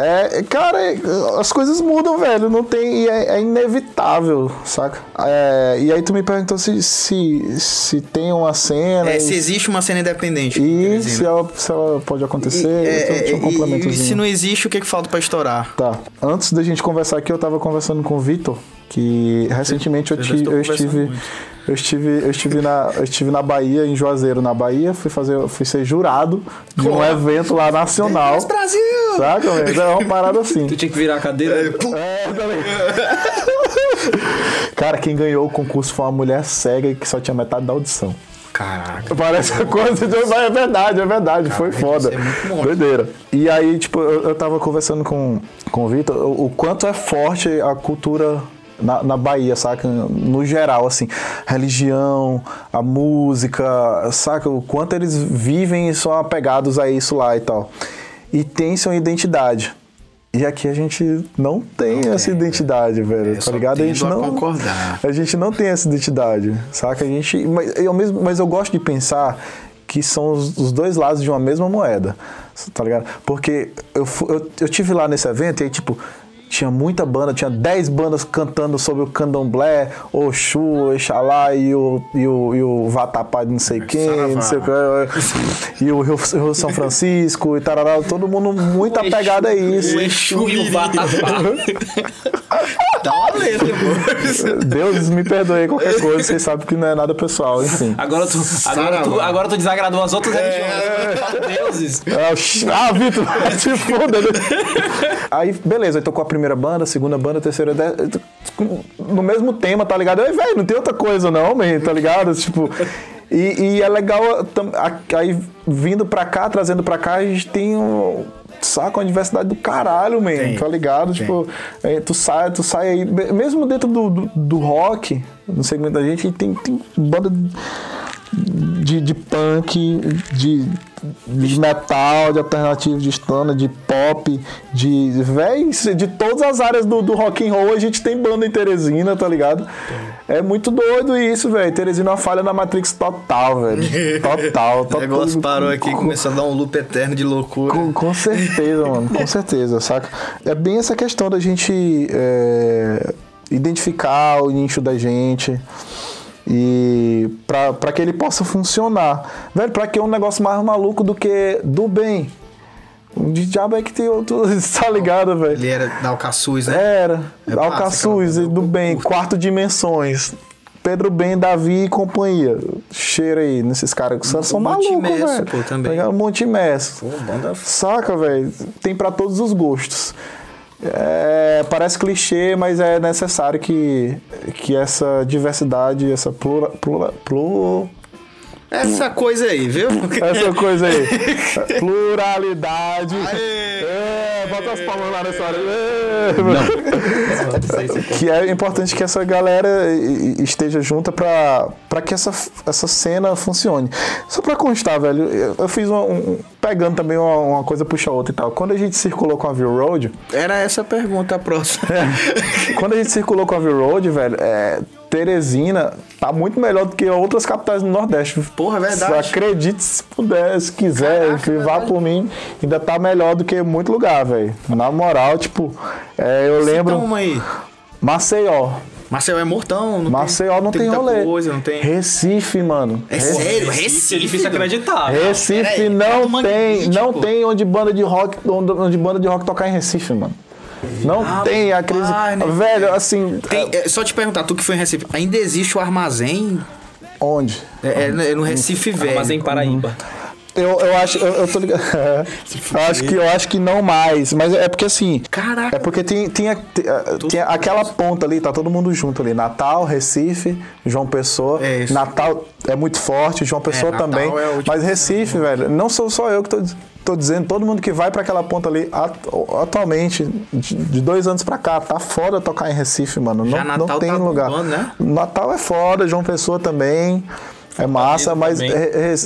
Speaker 2: É, cara, é, as coisas mudam, velho. Não tem. e É, é inevitável, saca? É, e aí tu me perguntou se, se, se tem uma cena.
Speaker 1: É,
Speaker 2: e-
Speaker 1: se existe uma cena independente.
Speaker 2: E se ela, se ela pode acontecer,
Speaker 1: É,
Speaker 2: então, tinha um
Speaker 1: é, e- e se não existe, o que, que falta pra estourar?
Speaker 2: Tá. Antes da gente conversar aqui, eu tava conversando com o Vitor, que recentemente eu, eu estive.
Speaker 1: muito.
Speaker 2: Eu estive, eu, estive na, eu estive na Bahia, em Juazeiro, na Bahia, fui, fazer, fui ser jurado de um evento lá nacional.
Speaker 1: Mas Brasil!
Speaker 2: Saca, velho? É uma parada assim.
Speaker 3: Tu tinha que virar a cadeira.
Speaker 2: É, tá ligado? Cara, quem ganhou o concurso foi uma mulher cega que só tinha metade da audição.
Speaker 1: Caraca.
Speaker 2: Parece uma coisa de... Mas é verdade, é verdade. foi foda.
Speaker 1: é.
Speaker 2: Doideira. E aí, tipo, eu, eu tava conversando com, com o Vitor o, o quanto é forte a cultura na, na Bahia, saca? No geral, assim. Religião, a música, saca? O quanto eles vivem e são apegados a isso lá e tal. E tem sua identidade. E aqui a gente não tem essa
Speaker 1: tem,
Speaker 2: identidade, velho.
Speaker 1: Eu
Speaker 2: tá ligado? A gente
Speaker 1: tendo a
Speaker 2: não.
Speaker 1: concordar.
Speaker 2: A gente não tem essa identidade, saca? A gente, mas, eu mesmo, mas eu gosto de pensar que são os, os dois lados de uma mesma moeda, tá ligado? Porque eu, eu, eu tive lá nesse evento e aí, tipo, tinha muita banda, tinha 10 bandas cantando sobre o candomblé, Oxu, Exalá e o, e o, e o Vatapá de não sei quem,
Speaker 1: Saravá.
Speaker 2: não sei o que, e o Rio, Rio São Francisco e tarará, todo mundo muito apegado a isso.
Speaker 3: O Exu e o Vatapá.
Speaker 1: Dá uma letra, pô.
Speaker 2: Deus me perdoe qualquer coisa, vocês sabem que não é nada pessoal, enfim.
Speaker 3: Agora tu, agora, tu, agora tu desagradou as outras religiões. Deuses.
Speaker 2: É, ch- Ah, Vitor, te foda. Aí, beleza, aí tocou a primeira banda, a segunda banda, terceira. No mesmo tema, tá ligado? Aí, velho, não tem outra coisa, não, man, tá ligado? Tipo. E, e é legal, aí vindo pra cá, trazendo pra cá, a gente tem um. Saca uma diversidade do caralho, man,
Speaker 1: Tem,
Speaker 2: tá ligado?
Speaker 1: tem.
Speaker 2: Tipo, aí tu sai, tu sai aí, mesmo dentro do, do, do rock, no segmento da gente, tem, tem banda de, de punk, de, de metal, de alternativo, de stana, de pop, de. Véi, de todas as áreas do, do rock and roll a gente tem banda em Teresina, tá ligado? É muito doido isso, velho. Teresina é uma falha na Matrix total, velho. Total,
Speaker 1: O
Speaker 2: total.
Speaker 1: negócio parou aqui e
Speaker 2: Com-
Speaker 1: começou a dar um loop eterno de loucura.
Speaker 2: com, com certeza, mano. Com certeza, saca? É bem essa questão da gente é, identificar o nicho da gente e pra que ele possa funcionar. Velho, pra que é um negócio mais maluco do que do bem. De diabo é que tem outro, tá ligado, velho?
Speaker 1: Ele era da Alcaçuz, né?
Speaker 2: Era,
Speaker 1: É
Speaker 2: Alcaçuz,
Speaker 1: cara.
Speaker 2: do bem,
Speaker 1: curto.
Speaker 2: quarto dimensões. Pedro Ben, Davi e companhia. Cheira aí nesses caras que são, são
Speaker 1: Monte
Speaker 2: malucos, velho.
Speaker 1: pô, também.
Speaker 2: Tá ligado? Monte Imerso.
Speaker 1: Pô, banda
Speaker 2: Saca, velho? Tem pra todos os gostos. É, parece clichê, mas é necessário que, que essa diversidade, essa plura, plura, plu-
Speaker 1: Essa coisa aí, viu?
Speaker 2: Essa coisa aí. Pluralidade.
Speaker 1: Aê!
Speaker 2: É, bota as palmas lá nessa hora. É. Que é importante que essa galera esteja junta pra, pra que essa, essa cena funcione. Só pra constar, velho, eu, fiz um, um- Pegando também uma, uma coisa puxa outra e tal. Quando a gente circulou com a View Road,
Speaker 1: Era essa a pergunta a próxima.
Speaker 2: quando a gente circulou com a View Road, velho, é, Teresina tá muito melhor do que outras capitais do Nordeste.
Speaker 1: Porra, é verdade.
Speaker 2: Acredite se puder, se quiser,
Speaker 1: Caraca,
Speaker 2: enfim, vá
Speaker 1: verdade.
Speaker 2: por mim. Ainda tá melhor do que muito lugar, velho. Na moral, tipo, é, eu lembro.
Speaker 1: Então, uma aí.
Speaker 2: Maceió.
Speaker 1: Maceió é mortão, não
Speaker 2: Maceió não tem,
Speaker 1: muita
Speaker 2: rolê.
Speaker 1: coisa, não tem...
Speaker 2: Recife, mano.
Speaker 1: É
Speaker 2: Recife.
Speaker 1: sério?
Speaker 3: Recife, é difícil acreditar.
Speaker 2: Recife
Speaker 1: é
Speaker 2: não
Speaker 1: do Mangue
Speaker 2: tem,
Speaker 1: Beach,
Speaker 2: não tem onde banda de rock, onde, onde banda de rock tocar em Recife, mano. Não
Speaker 1: Ah,
Speaker 2: tem a crise.
Speaker 1: né?
Speaker 2: Velho, assim,
Speaker 1: Tem- é, só te perguntar, tu que foi em Recife, ainda existe o armazém?
Speaker 2: onde?
Speaker 1: É, é no Recife Velho.
Speaker 3: Mas em Paraíba.
Speaker 2: Eu, eu acho, eu, eu tô ligado. eu acho que eu acho que não mais, mas é porque assim,
Speaker 1: Caraca.
Speaker 2: É porque tem, tinha, tinha aquela ponta ali, tá todo mundo junto ali. Natal, Recife, João Pessoa.
Speaker 1: É isso.
Speaker 2: Natal é muito forte, João Pessoa
Speaker 1: Natal
Speaker 2: também.
Speaker 1: é
Speaker 2: mas Recife, velho, não sou só eu que tô, tô dizendo, todo mundo que vai pra aquela ponta ali atu- atualmente, de, de dois anos pra cá, tá foda tocar em Recife, mano.
Speaker 1: Já
Speaker 2: não,
Speaker 1: Natal
Speaker 2: não tem
Speaker 1: tá
Speaker 2: lugar.
Speaker 1: bombando, né?
Speaker 2: Natal é foda, João Pessoa também. É massa, mas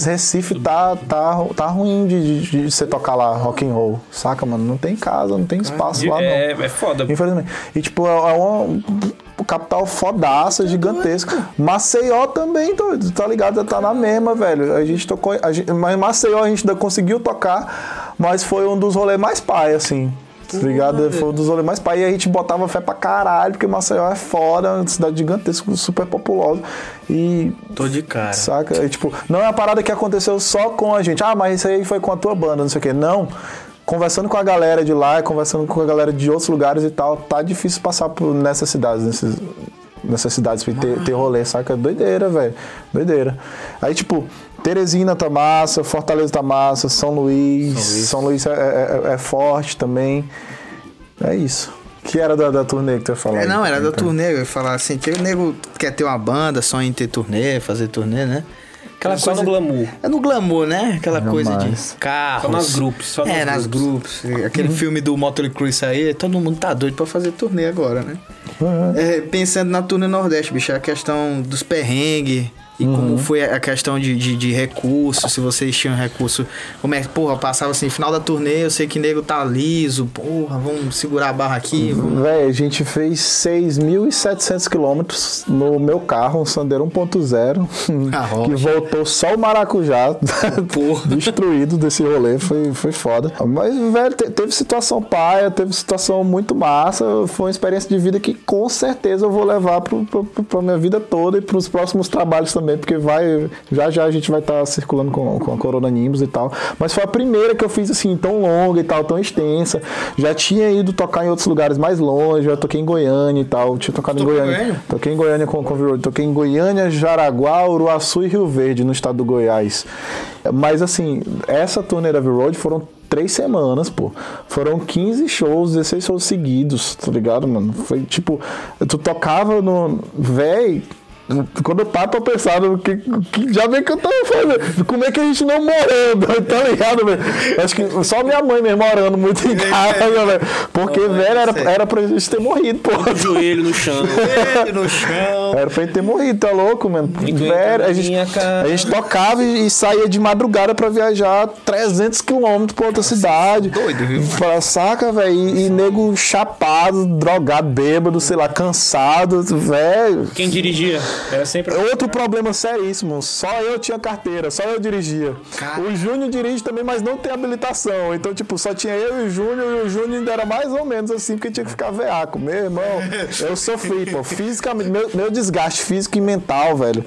Speaker 2: Recife tá, tá, tá ruim de, de, de você tocar lá rock and roll, saca, mano? Não tem casa, não tem espaço lá, não.
Speaker 3: É, é foda.
Speaker 2: Infelizmente. E, tipo, é é uma um capital fodaça, gigantesco. Maceió também, doido, tá ligado? Tá na mesma, velho. A gente tocou. A gente, mas Maceió a gente ainda conseguiu tocar, mas foi um dos rolês mais pai, assim. Tá ligado? Foi um dos rolês mais pai. E a gente botava fé pra caralho, porque Maceió é foda, uma cidade gigantesca, super populosa. E
Speaker 1: Tô de cara.
Speaker 2: Saca? E, tipo, não é uma parada que aconteceu só com a gente. Ah, mas isso aí foi com a tua banda, não sei o quê. Não. Conversando com a galera de lá, conversando com a galera de outros lugares e tal, tá difícil passar por nessas cidades, nesses, nessas cidades ter, ter rolê, saca? Doideira, velho. Doideira. Aí, tipo, Teresina tá massa, Fortaleza tá massa, São Luís. São Luís, é, é- é- é forte também. É isso. Que era da, da turnê que tu ia falar?
Speaker 1: É, não, era da
Speaker 2: Então.
Speaker 1: turnê, eu ia falar assim, que o nego quer ter uma banda, sonha em ter turnê, fazer turnê, né? Aquela
Speaker 3: Só no glamour.
Speaker 1: É no glamour, né? Aquela coisa de
Speaker 2: mais.
Speaker 1: carros.
Speaker 3: Só nas grupos, só
Speaker 1: é,
Speaker 3: nas
Speaker 1: grupos. Aquele filme do Motley Crue aí, todo mundo tá doido pra fazer turnê agora, né? É, pensando na turnê Nordeste, bicho, a questão dos perrengues e como foi a questão de, de, de recurso, se vocês tinham recurso. Como é que, porra, passava assim, final da turnê, eu sei que nego tá liso, porra, vamos segurar a barra aqui, vamos
Speaker 2: Véi, a gente fez 6.700 quilômetros no meu carro, um Sandero 1.0,
Speaker 1: Ah,
Speaker 2: que voltou só o maracujá,
Speaker 1: Porra.
Speaker 2: destruído desse rolê, foi, foi foda. Mas, velho, te- teve situação paia, teve situação muito massa, foi uma experiência de vida que com certeza eu vou levar pro, pro- pra minha vida toda e pros próximos trabalhos também, porque vai, já já a gente vai estar circulando com, com a Corona Nimbus e tal. Mas foi a primeira que eu fiz assim, tão longa e tal, tão extensa. Já tinha ido tocar em outros lugares mais longe, já toquei em Goiânia e tal. Tinha tocado em Goiânia.
Speaker 1: Goiânia?
Speaker 2: Toquei em Goiânia com, o V-Road. Toquei em Goiânia, Jaraguá, Uruaçu e Rio Verde, no estado do Goiás. Mas assim, essa turnê da V-Road foram três semanas, pô. Foram 15 shows, 16 shows seguidos, tá ligado, mano? Foi tipo, tu tocava no. Véi. Quando eu paro pra pensar no que, que já vem que eu tava fazendo, como é que a gente não morrendo, tá ligado, velho? Acho que só minha mãe mesmo morando muito em casa, velho. Porque,
Speaker 1: Não,
Speaker 2: velho, era,
Speaker 1: sério.
Speaker 2: era pra gente ter morrido, pô.
Speaker 3: Joelho no chão.
Speaker 1: Ele no chão.
Speaker 2: Era pra gente ter morrido, tá louco, mano? Velho, a gente, a gente tocava e, e saía de madrugada pra viajar 300 quilômetros pra outra cidade.
Speaker 1: doido, viu?
Speaker 2: Pra saca, velho. E, e nego chapado, drogado, bêbado, sei lá, cansado, velho.
Speaker 3: Quem dirigia? Era sempre.
Speaker 2: Outro problema seríssimo, só eu tinha carteira, só eu dirigia.
Speaker 1: Cara.
Speaker 2: O Júnior dirige também, mas não tem habilitação. Então, tipo, só tinha eu e o Júnior, e o Júnior ainda era mais ou menos assim, porque tinha que ficar veaco. Meu irmão, eu sofri, pô. Fisicamente, meu, meu desgaste físico e mental, velho.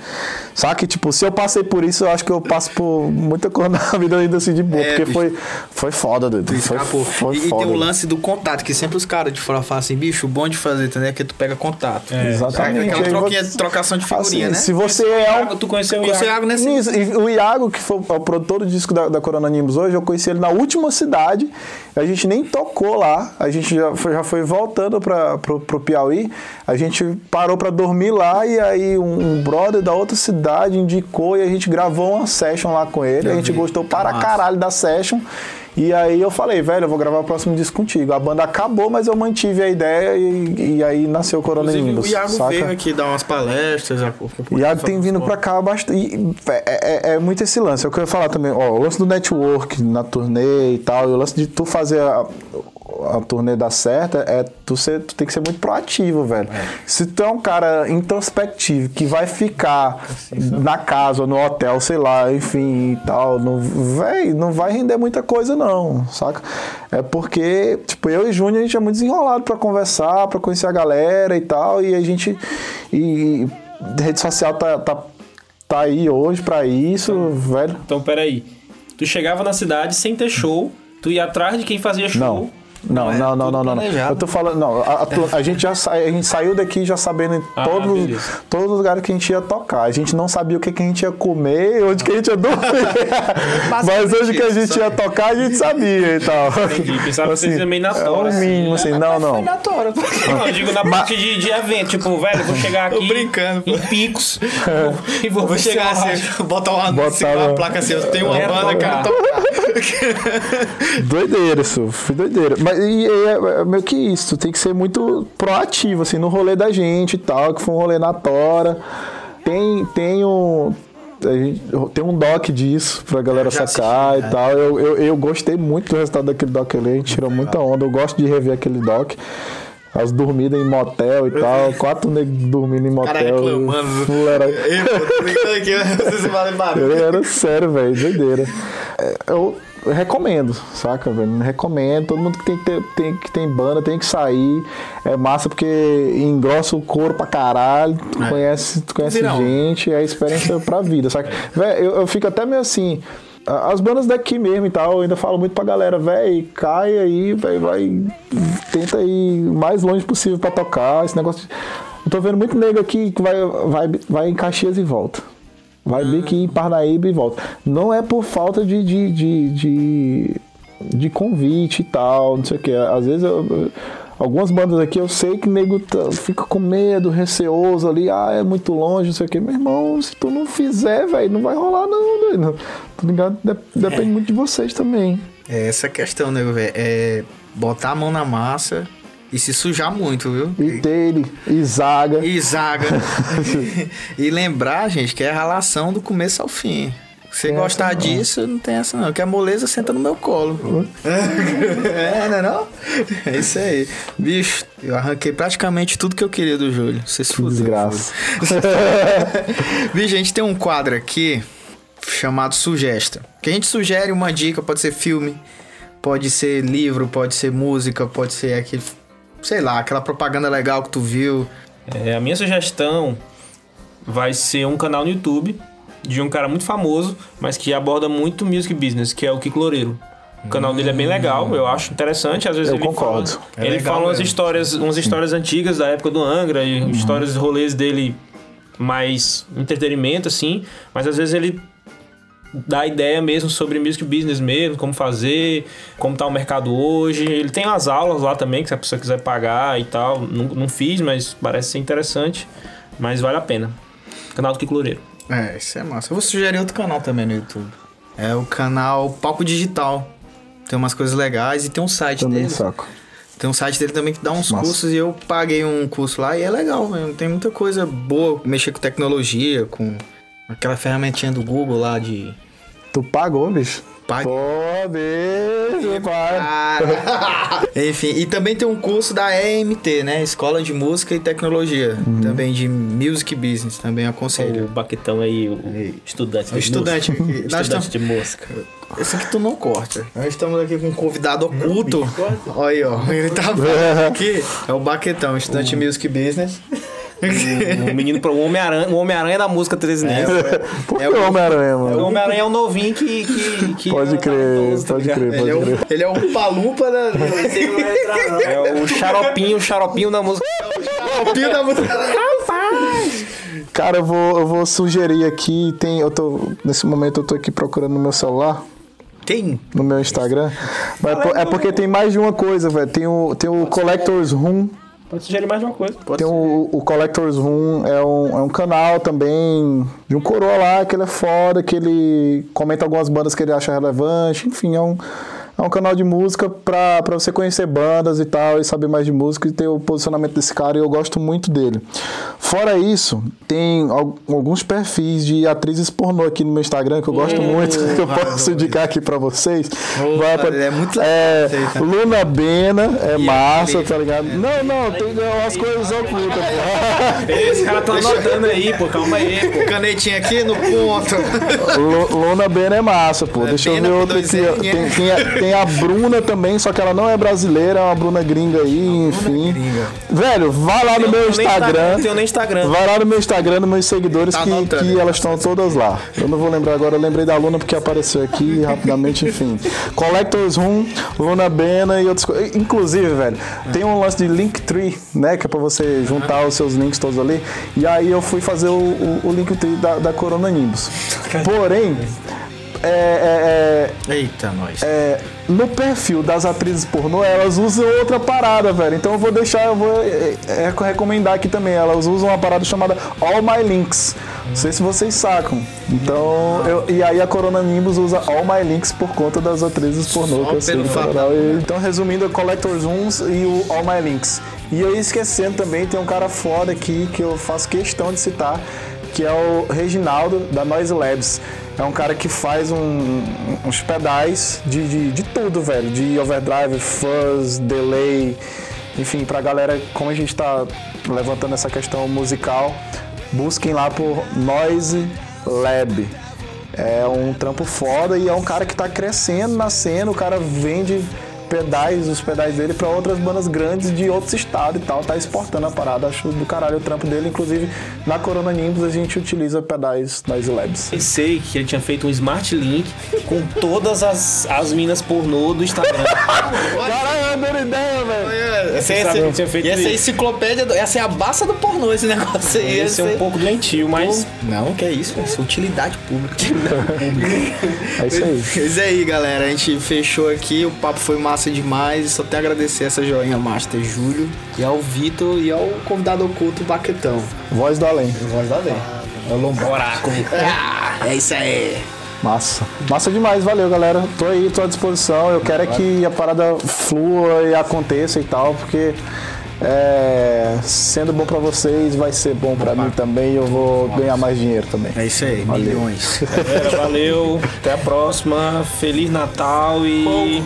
Speaker 2: Só que, tipo, se eu passei por isso, eu acho que eu passo por muita coisa na vida ainda assim de boa,
Speaker 1: É,
Speaker 2: porque
Speaker 1: bicho.
Speaker 2: foi, foi foda, doido. Foi, foi
Speaker 1: e, e
Speaker 2: foda.
Speaker 1: tem o lance do contato, que sempre os caras de fora falam assim, bicho, o bom de fazer, entendeu? É que tu pega contato.
Speaker 2: Exatamente.
Speaker 1: Aquela troquinha,
Speaker 2: você-
Speaker 1: trocação trocação de figurinha,
Speaker 2: Assim,
Speaker 1: né?
Speaker 2: se você é um.
Speaker 3: Iago, tu conheceu o
Speaker 1: Você é
Speaker 3: Iago?
Speaker 1: nesse...
Speaker 2: Isso, e o Iago, que foi o produtor do disco da, da Corona Nimbus hoje, eu conheci ele na última cidade. A gente nem tocou lá, a gente já foi, já foi voltando para pro, pro Piauí. A gente parou para dormir lá e aí um, um brother da outra cidade indicou e a gente gravou uma session lá com ele.
Speaker 1: Eu
Speaker 2: a gente
Speaker 1: vi,
Speaker 2: gostou
Speaker 1: tá
Speaker 2: para
Speaker 1: massa.
Speaker 2: caralho da session. E aí eu falei, velho, eu vou gravar o próximo disco contigo. A banda acabou, mas eu mantive a ideia e, e aí nasceu o Corona
Speaker 1: Inclusive,
Speaker 2: Nimbus.
Speaker 1: o Iago
Speaker 2: saca?
Speaker 1: veio aqui dar umas palestras. a-
Speaker 2: O Iago tem vindo pra cá bastante. e É, é- é muito esse lance. É o que eu ia falar também. Ó, o lance do network na turnê e tal. E o lance de tu fazer a, a turnê dar certo é tu, ser, tu tem que ser muito proativo, velho. Se tu é um cara introspectivo que vai ficar na casa ou no hotel, sei lá, enfim e tal, não, véi, não vai render muita coisa, não, saca? É porque, tipo, eu e Júnior, a gente é muito desenrolado pra conversar, pra conhecer a galera e tal, e a gente. E, e rede social tá, tá, tá aí hoje pra isso, velho.
Speaker 3: Então, peraí. Tu chegava na cidade sem ter show, tu ia atrás de quem fazia show.
Speaker 2: Não. Não,
Speaker 1: é
Speaker 2: não, não, não, não,
Speaker 1: planejado.
Speaker 2: Eu tô falando, não, a, a a gente já sa- a gente saiu daqui já sabendo em
Speaker 3: Ah,
Speaker 2: todos,
Speaker 3: beleza.
Speaker 2: todos os lugares que a gente ia tocar. A gente não sabia o que, que a gente ia comer, onde que a gente ia dormir. Mas hoje que a gente
Speaker 1: isso,
Speaker 2: ia tocar, a gente sabia e tal.
Speaker 3: Entendi. Pensava que vocês iam meio na
Speaker 2: é
Speaker 3: tora,
Speaker 2: o
Speaker 3: assim.
Speaker 2: mínimo, assim, não, não.
Speaker 1: Na tora.
Speaker 3: Não, eu digo na parte de, de evento, tipo, velho, vou chegar aqui
Speaker 1: Tô brincando,
Speaker 3: em picos e vou,
Speaker 1: Vou chegar assim, botar uma,
Speaker 2: Botar
Speaker 1: uma
Speaker 2: uma-
Speaker 1: placa assim, eu tenho uma banda, quero
Speaker 3: tocar.
Speaker 2: Doideira, isso, foi doideira. Mas e, é, é meio que isso, tem que ser muito proativo, assim, no rolê da gente e tal, que foi um rolê na tora. Tem, tem um. gente- tem um doc disso pra galera sacar
Speaker 1: assisti,
Speaker 2: e tal. Eu, eu, eu gostei muito do resultado daquele doc ali, a gente tirou muita onda. Eu gosto de rever aquele doc. As dormidas em motel e tal, quatro negros dormindo em motel.
Speaker 1: cara reclamando. Ei, pô, tô brincando aqui, vocês fazem barulho.
Speaker 2: Era sério, velho, doideira. É, Eu recomendo, saca, velho? Recomendo. Todo mundo que tem, que ter- tem, que tem banda tem que sair. É massa porque engrossa o couro pra caralho. Tu
Speaker 1: É.
Speaker 2: conhece, tu conhece
Speaker 1: Virão.
Speaker 2: gente, é experiência pra vida, saca? Velho, eu, eu fico até meio assim. As bandas daqui mesmo e tal, eu ainda falo muito pra galera, velho, cai aí, velho, vai. Tenta ir o mais longe possível pra tocar. Esse negócio. de- Eu tô vendo muito nego aqui que vai, vai, vai em Caxias e volta. Vai bem que em Parnaíba e volta. Não é por falta de, de, de, de, de convite e tal, não sei o que. Às vezes eu- algumas bandas aqui eu sei que nego tá- fica com medo, receoso ali, ah, é muito longe, não sei o que. Meu irmão, se tu não fizer, velho, não vai rolar não, doido. Tá ligado? Dep- Depende muito de vocês também.
Speaker 1: É essa questão, nego, velho. É botar a mão na massa e se sujar muito, viu?
Speaker 2: E dele, e zaga.
Speaker 1: E zaga. e lembrar, gente, que é a relação do começo ao fim. Se você
Speaker 2: Tem
Speaker 1: gostar
Speaker 2: não.
Speaker 1: disso, não tem essa não. Que a moleza senta no meu colo. é, não é não? É isso aí. Bicho, eu arranquei praticamente tudo que eu queria do Júlio. Você se fudeu.
Speaker 2: Desgraça.
Speaker 1: Bicho, a gente tem um quadro aqui chamado Sugesta. Que a gente sugere uma dica, pode ser filme, pode ser livro, pode ser música, pode ser aquele, sei lá, aquela propaganda legal que tu viu.
Speaker 3: É, a minha sugestão vai ser um canal no YouTube de um cara muito famoso, mas que aborda muito music business, que é o Kiko Loureiro. O canal dele é bem legal, eu acho interessante. Às vezes
Speaker 2: Eu
Speaker 3: ele
Speaker 2: concordo.
Speaker 3: fala,
Speaker 1: É
Speaker 3: ele fala umas
Speaker 1: mesmo.
Speaker 3: histórias, umas histórias antigas da época do Angra e histórias de rolês dele mais entretenimento assim, mas às vezes ele dá ideia mesmo sobre music business mesmo, como fazer, como tá o mercado hoje. Ele tem umas aulas lá também, que se a pessoa quiser pagar e tal. Não, não fiz, mas parece ser interessante. Mas vale a pena. Canal do Kiko Loureiro.
Speaker 1: É, isso é massa. Eu vou sugerir outro canal também no YouTube. É o canal Palco Digital. Tem umas coisas legais e tem um site
Speaker 2: Também
Speaker 1: dele.
Speaker 2: saco.
Speaker 1: Tem um site dele também que dá uns
Speaker 2: Massa.
Speaker 1: cursos e eu paguei um curso lá e é legal, velho. Tem muita coisa boa, mexer com tecnologia, com aquela ferramentinha do Google lá de.
Speaker 2: Tu pagou, bicho?
Speaker 1: Pague.
Speaker 2: Pô, bicho, pai.
Speaker 1: Cara. Enfim, e também tem um curso da EMT, né? Escola de Música e Tecnologia.
Speaker 2: Uhum.
Speaker 1: Também de Music Business, também
Speaker 3: O
Speaker 1: aconselho.
Speaker 3: Baquetão aí, o estudante
Speaker 1: O estudante. Nós
Speaker 3: Estudante
Speaker 1: estamos...
Speaker 3: de música.
Speaker 1: Esse aqui tu não corta. Nós estamos aqui com um convidado oculto. Olha aí, ó. Ele tá aqui. É o Baquetão, estudante de Music Business.
Speaker 3: Um menino pro Homem-Aranha, o Homem-Aranha da música 13 Neto.
Speaker 2: Por que
Speaker 1: É o-
Speaker 2: Homem-Aranha,
Speaker 3: O
Speaker 2: mano?
Speaker 3: Homem-Aranha é o novinho que. que, que
Speaker 2: Pode crer, pode crer,
Speaker 1: Ele
Speaker 2: pode
Speaker 1: é,
Speaker 2: crer.
Speaker 1: o, ele é o palupa da.
Speaker 3: É o xaropinho, o xaropinho da música.
Speaker 1: o pio da música.
Speaker 2: Cara, eu vou, eu vou sugerir aqui, tem, eu tô, nesse momento eu tô aqui procurando no meu celular,
Speaker 1: Tem.
Speaker 2: no meu Instagram, mas é por- é porque tem mais de uma coisa, velho. Tem o, tem o Collectors Room,
Speaker 3: Pode sugerir mais uma coisa.
Speaker 2: tem o, o Collectors Room, é um, é um canal também de um coroa lá, que ele é foda, que ele comenta algumas bandas que ele acha relevante, enfim, é um, é um canal de música pra, pra você conhecer bandas e tal, e saber mais de música e ter o posicionamento desse cara, e eu gosto muito dele. Fora isso, tem al- alguns perfis de atrizes pornô aqui no meu Instagram que eu gosto muito, que eu posso indicar aqui pra vocês.
Speaker 1: Opa,
Speaker 2: Vai pra-
Speaker 1: é muito legal
Speaker 2: é,
Speaker 1: aí, tá?
Speaker 2: Luna Bena, é massa, tá ligado? Não, não, tem umas coisas ocultas, pô.
Speaker 3: Esse cara tá anotando aí, pô. Calma aí, pô.
Speaker 1: Canetinha aqui no ponto.
Speaker 2: Lu- Luna Bena é massa, pô. Deixa eu ver outra aqui. Tem, tem tem a Bruna também, só que ela não é brasileira, é uma Bruna gringa aí, enfim.
Speaker 1: gringa.
Speaker 2: Velho, vai lá no meu Instagram.
Speaker 3: Tem nem Instagram.
Speaker 2: Vai lá no meu Instagram, nos meus seguidores,
Speaker 1: Tá
Speaker 2: que,
Speaker 1: anotando
Speaker 2: que
Speaker 1: aí.
Speaker 2: elas estão todas lá. Eu não vou lembrar agora, eu lembrei da Luna porque apareceu aqui rapidamente, enfim. Collectors Room, Luna Bena e outras coisas. Inclusive, velho, tem um lance de Linktree, né? Que é pra você juntar os seus links todos ali. E aí eu fui fazer o, o, o Linktree da, da Corona Nimbus. Porém, é- é- é,
Speaker 1: Eita, nós.
Speaker 2: é, no perfil das atrizes pornô, elas usam outra parada, velho. Então eu vou deixar, eu vou é, é, recomendar aqui também. Elas usam uma parada chamada All My Links. Não sei se vocês sacam. Então, eu- e aí a Corona Nimbus usa All My Links por conta das atrizes pornô
Speaker 1: Só
Speaker 2: que eu sei.
Speaker 1: fato
Speaker 2: tal. E- Então, resumindo, a Collector's Rooms e o All My Links. E eu ia esquecendo também, tem um cara foda aqui que eu faço questão de citar, que é o Reginaldo da Noise Labs. É um cara que faz um- uns pedais de, de, de tudo, velho. De overdrive, fuzz, delay. Enfim, pra galera, como a gente tá levantando essa questão musical, busquem lá por Noise Lab. É um trampo foda e é um cara que tá crescendo na cena. O cara vende pedais, os pedais dele pra outras bandas grandes de outros estados e tal. Tá exportando a parada. Acho do caralho o trampo dele. Inclusive, na Corona Nimbus a gente utiliza pedais Noise Labs.
Speaker 3: Pensei que ele tinha feito um Smart Link com todas as, as minas pornô do Instagram.
Speaker 2: Caralho, eu dando ideia, velho.
Speaker 1: Essa,
Speaker 3: Você sabe que tinha feito
Speaker 1: essa é enciclopédia, do- essa é a baça do pornô, esse negócio aí.
Speaker 3: Esse é um pouco doentio, mas
Speaker 1: Não, que é isso, isso é utilidade pública.
Speaker 2: É isso aí.
Speaker 1: É aí, galera, a gente fechou aqui, o papo foi massa demais. Só tenho a agradecer essa joinha Master Júlio, e ao Vitor e ao convidado oculto Baquetão.
Speaker 2: Voz do além.
Speaker 1: Voz da lei. É o Lombo.
Speaker 3: oráculo.
Speaker 1: Ah, é isso aí.
Speaker 2: Massa. Massa demais, valeu, galera. Tô aí, tô à disposição. Eu quero é que a parada flua e aconteça e tal, porque é, sendo bom pra vocês, vai ser bom pra mim também e eu vou ganhar mais dinheiro também.
Speaker 1: É isso aí, milhões.
Speaker 3: Galera, valeu. Até a próxima. Feliz Natal e.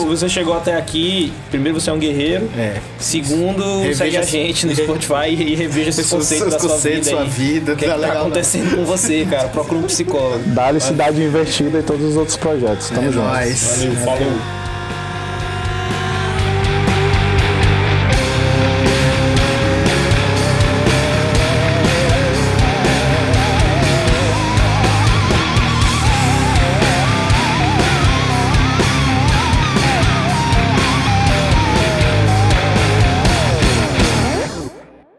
Speaker 3: Se você chegou até aqui, primeiro você é um guerreiro.
Speaker 1: É.
Speaker 3: Segundo,
Speaker 1: Reveja
Speaker 3: segue a gente no Spotify e reveja esses conceitos da sua vida.
Speaker 1: sua vida,
Speaker 3: O que, é
Speaker 1: tá
Speaker 3: que tá
Speaker 1: legal, não?
Speaker 3: acontecendo com você, cara? Procura um psicólogo.
Speaker 2: Dá-lhe cidade investida e todos os outros projetos. Tamo
Speaker 1: É
Speaker 2: junto.
Speaker 1: nóis.
Speaker 3: Valeu, falou.